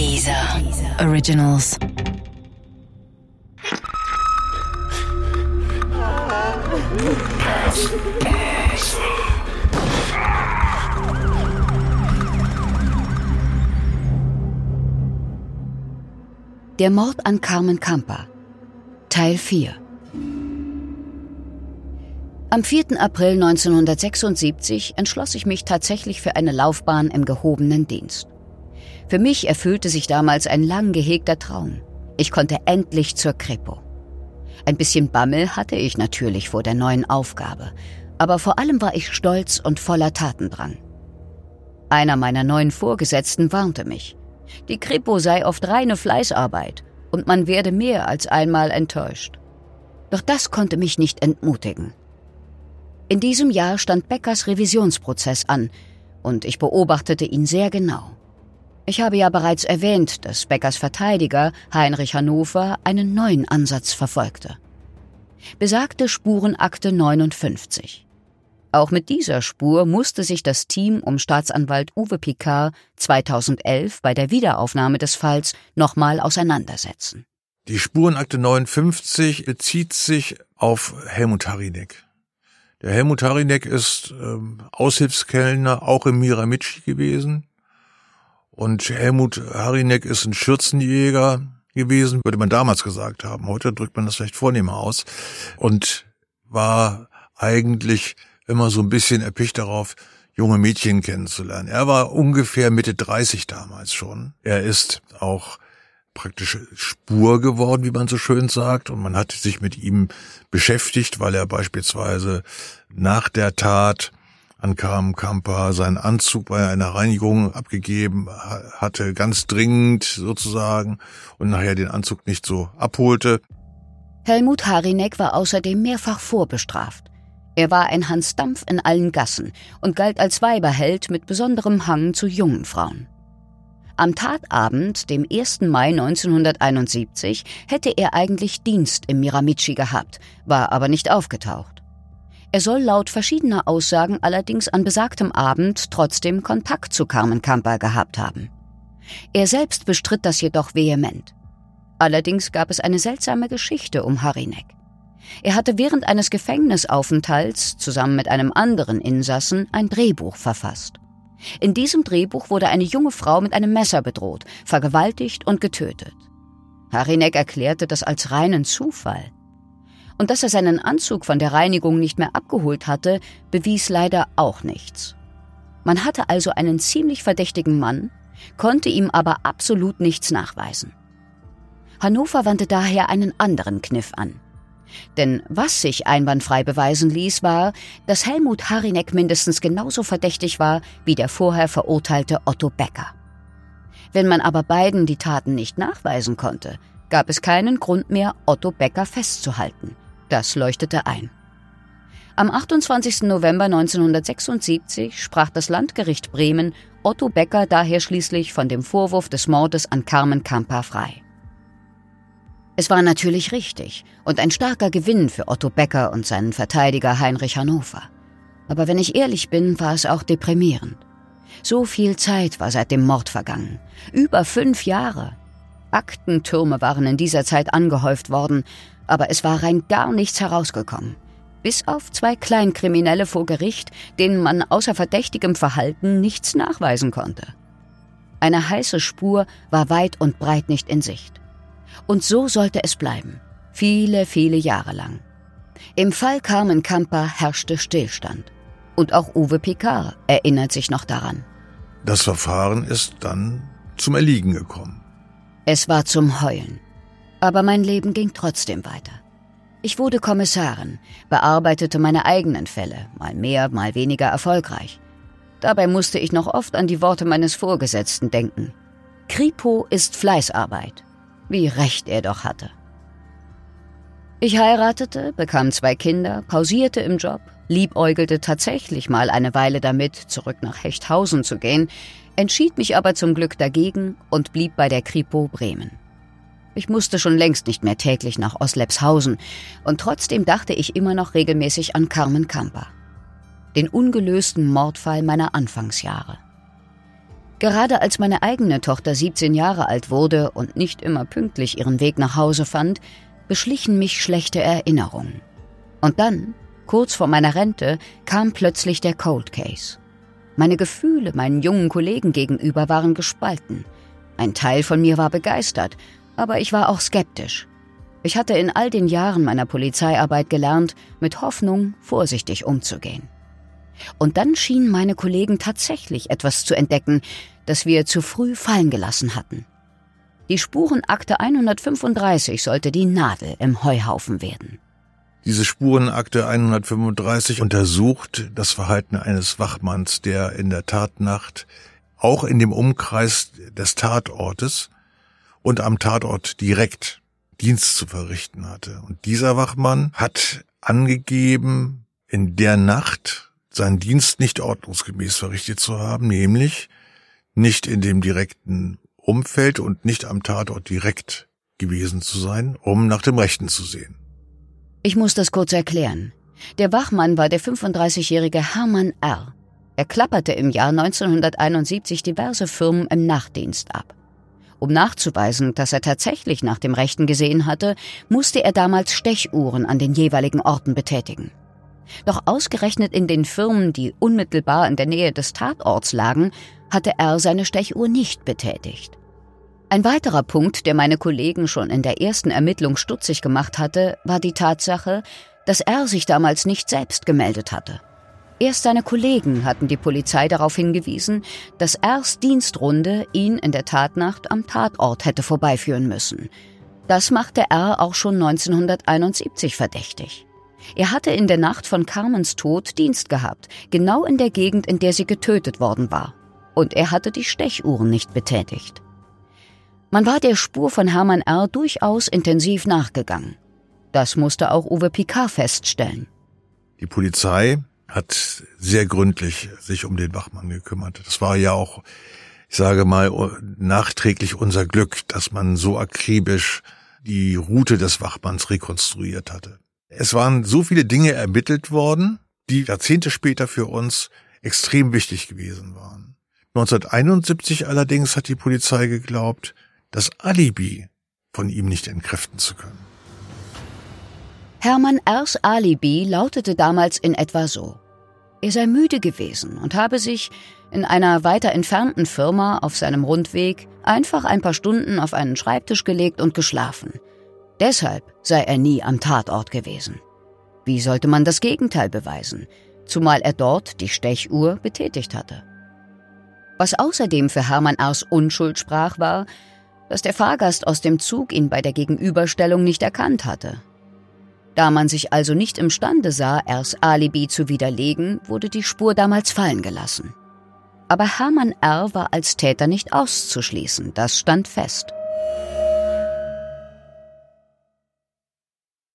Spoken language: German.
Dieser Originals. Der Mord an Carmen Campa. Teil 4. Am 4. April 1976 entschloss ich mich tatsächlich für eine Laufbahn im gehobenen Dienst. Für mich erfüllte sich damals ein lang gehegter Traum. Ich konnte endlich zur Kripo. Ein bisschen Bammel hatte ich natürlich vor der neuen Aufgabe, aber vor allem war ich stolz und voller Tatendrang. Einer meiner neuen Vorgesetzten warnte mich. Die Kripo sei oft reine Fleißarbeit und man werde mehr als einmal enttäuscht. Doch das konnte mich nicht entmutigen. In diesem Jahr stand Beckers Revisionsprozess an und ich beobachtete ihn sehr genau. Ich habe ja bereits erwähnt, dass Beckers Verteidiger Heinrich Hannover einen neuen Ansatz verfolgte. Besagte Spurenakte 59. Auch mit dieser Spur musste sich das Team um Staatsanwalt Uwe Picard 2011 bei der Wiederaufnahme des Falls nochmal auseinandersetzen. Die Spurenakte 59 bezieht sich auf Helmut Harinek. Der Helmut Harinek ist ähm, Aushilfskellner auch im Miramichi gewesen. Und Helmut Harinek ist ein Schürzenjäger gewesen, würde man damals gesagt haben. Heute drückt man das vielleicht vornehmer aus. Und war eigentlich immer so ein bisschen erpicht darauf, junge Mädchen kennenzulernen. Er war ungefähr Mitte 30 damals schon. Er ist auch praktisch Spur geworden, wie man so schön sagt. Und man hat sich mit ihm beschäftigt, weil er beispielsweise nach der Tat an Karam Kampa seinen Anzug bei einer Reinigung abgegeben hatte, ganz dringend sozusagen, und nachher den Anzug nicht so abholte. Helmut Harinek war außerdem mehrfach vorbestraft. Er war ein Hans Dampf in allen Gassen und galt als Weiberheld mit besonderem Hang zu jungen Frauen. Am Tatabend, dem 1. Mai 1971, hätte er eigentlich Dienst im Miramichi gehabt, war aber nicht aufgetaucht. Er soll laut verschiedener Aussagen allerdings an besagtem Abend trotzdem Kontakt zu Carmen Camper gehabt haben. Er selbst bestritt das jedoch vehement. Allerdings gab es eine seltsame Geschichte um Harinek. Er hatte während eines Gefängnisaufenthalts zusammen mit einem anderen Insassen ein Drehbuch verfasst. In diesem Drehbuch wurde eine junge Frau mit einem Messer bedroht, vergewaltigt und getötet. Harinek erklärte das als reinen Zufall. Und dass er seinen Anzug von der Reinigung nicht mehr abgeholt hatte, bewies leider auch nichts. Man hatte also einen ziemlich verdächtigen Mann, konnte ihm aber absolut nichts nachweisen. Hannover wandte daher einen anderen Kniff an. Denn was sich einwandfrei beweisen ließ, war, dass Helmut Harinek mindestens genauso verdächtig war wie der vorher verurteilte Otto Becker. Wenn man aber beiden die Taten nicht nachweisen konnte, gab es keinen Grund mehr, Otto Becker festzuhalten. Das leuchtete ein. Am 28. November 1976 sprach das Landgericht Bremen Otto Becker daher schließlich von dem Vorwurf des Mordes an Carmen Kampa frei. Es war natürlich richtig und ein starker Gewinn für Otto Becker und seinen Verteidiger Heinrich Hannover. Aber wenn ich ehrlich bin, war es auch deprimierend. So viel Zeit war seit dem Mord vergangen. Über fünf Jahre. Aktentürme waren in dieser Zeit angehäuft worden, aber es war rein gar nichts herausgekommen. Bis auf zwei Kleinkriminelle vor Gericht, denen man außer verdächtigem Verhalten nichts nachweisen konnte. Eine heiße Spur war weit und breit nicht in Sicht. Und so sollte es bleiben. Viele, viele Jahre lang. Im Fall Carmen Kamper herrschte Stillstand. Und auch Uwe Picard erinnert sich noch daran. Das Verfahren ist dann zum Erliegen gekommen. Es war zum Heulen. Aber mein Leben ging trotzdem weiter. Ich wurde Kommissarin, bearbeitete meine eigenen Fälle, mal mehr, mal weniger erfolgreich. Dabei musste ich noch oft an die Worte meines Vorgesetzten denken. Kripo ist Fleißarbeit. Wie recht er doch hatte. Ich heiratete, bekam zwei Kinder, pausierte im Job, liebäugelte tatsächlich mal eine Weile damit, zurück nach Hechthausen zu gehen, entschied mich aber zum Glück dagegen und blieb bei der Kripo Bremen. Ich musste schon längst nicht mehr täglich nach Oslepshausen und trotzdem dachte ich immer noch regelmäßig an Carmen Kamper. Den ungelösten Mordfall meiner Anfangsjahre. Gerade als meine eigene Tochter 17 Jahre alt wurde und nicht immer pünktlich ihren Weg nach Hause fand, beschlichen mich schlechte Erinnerungen. Und dann, kurz vor meiner Rente, kam plötzlich der Cold Case. Meine Gefühle meinen jungen Kollegen gegenüber waren gespalten. Ein Teil von mir war begeistert, aber ich war auch skeptisch. Ich hatte in all den Jahren meiner Polizeiarbeit gelernt, mit Hoffnung vorsichtig umzugehen. Und dann schienen meine Kollegen tatsächlich etwas zu entdecken, das wir zu früh fallen gelassen hatten. Die Spurenakte 135 sollte die Nadel im Heuhaufen werden. Diese Spurenakte 135 untersucht das Verhalten eines Wachmanns, der in der Tatnacht auch in dem Umkreis des Tatortes und am Tatort direkt Dienst zu verrichten hatte. Und dieser Wachmann hat angegeben, in der Nacht seinen Dienst nicht ordnungsgemäß verrichtet zu haben, nämlich nicht in dem direkten Umfeld und nicht am Tatort direkt gewesen zu sein, um nach dem Rechten zu sehen. Ich muss das kurz erklären. Der Wachmann war der 35-jährige Hermann R. Er klapperte im Jahr 1971 diverse Firmen im Nachtdienst ab. Um nachzuweisen, dass er tatsächlich nach dem Rechten gesehen hatte, musste er damals Stechuhren an den jeweiligen Orten betätigen. Doch ausgerechnet in den Firmen, die unmittelbar in der Nähe des Tatorts lagen, hatte er seine Stechuhr nicht betätigt. Ein weiterer Punkt, der meine Kollegen schon in der ersten Ermittlung stutzig gemacht hatte, war die Tatsache, dass er sich damals nicht selbst gemeldet hatte. Erst seine Kollegen hatten die Polizei darauf hingewiesen, dass Rs Dienstrunde ihn in der Tatnacht am Tatort hätte vorbeiführen müssen. Das machte R auch schon 1971 verdächtig. Er hatte in der Nacht von Carmens Tod Dienst gehabt, genau in der Gegend, in der sie getötet worden war. Und er hatte die Stechuhren nicht betätigt. Man war der Spur von Hermann R. durchaus intensiv nachgegangen. Das musste auch Uwe Picard feststellen. Die Polizei hat sehr gründlich sich um den Wachmann gekümmert. Das war ja auch, ich sage mal, nachträglich unser Glück, dass man so akribisch die Route des Wachmanns rekonstruiert hatte. Es waren so viele Dinge ermittelt worden, die Jahrzehnte später für uns extrem wichtig gewesen waren. 1971 allerdings hat die Polizei geglaubt, das Alibi von ihm nicht entkräften zu können. Hermann R.'s Alibi lautete damals in etwa so. Er sei müde gewesen und habe sich in einer weiter entfernten Firma auf seinem Rundweg einfach ein paar Stunden auf einen Schreibtisch gelegt und geschlafen. Deshalb sei er nie am Tatort gewesen. Wie sollte man das Gegenteil beweisen, zumal er dort die Stechuhr betätigt hatte? Was außerdem für Hermann R.'s Unschuld sprach, war, dass der Fahrgast aus dem Zug ihn bei der Gegenüberstellung nicht erkannt hatte. Da man sich also nicht imstande sah, Rs Alibi zu widerlegen, wurde die Spur damals fallen gelassen. Aber Hermann R. war als Täter nicht auszuschließen, das stand fest.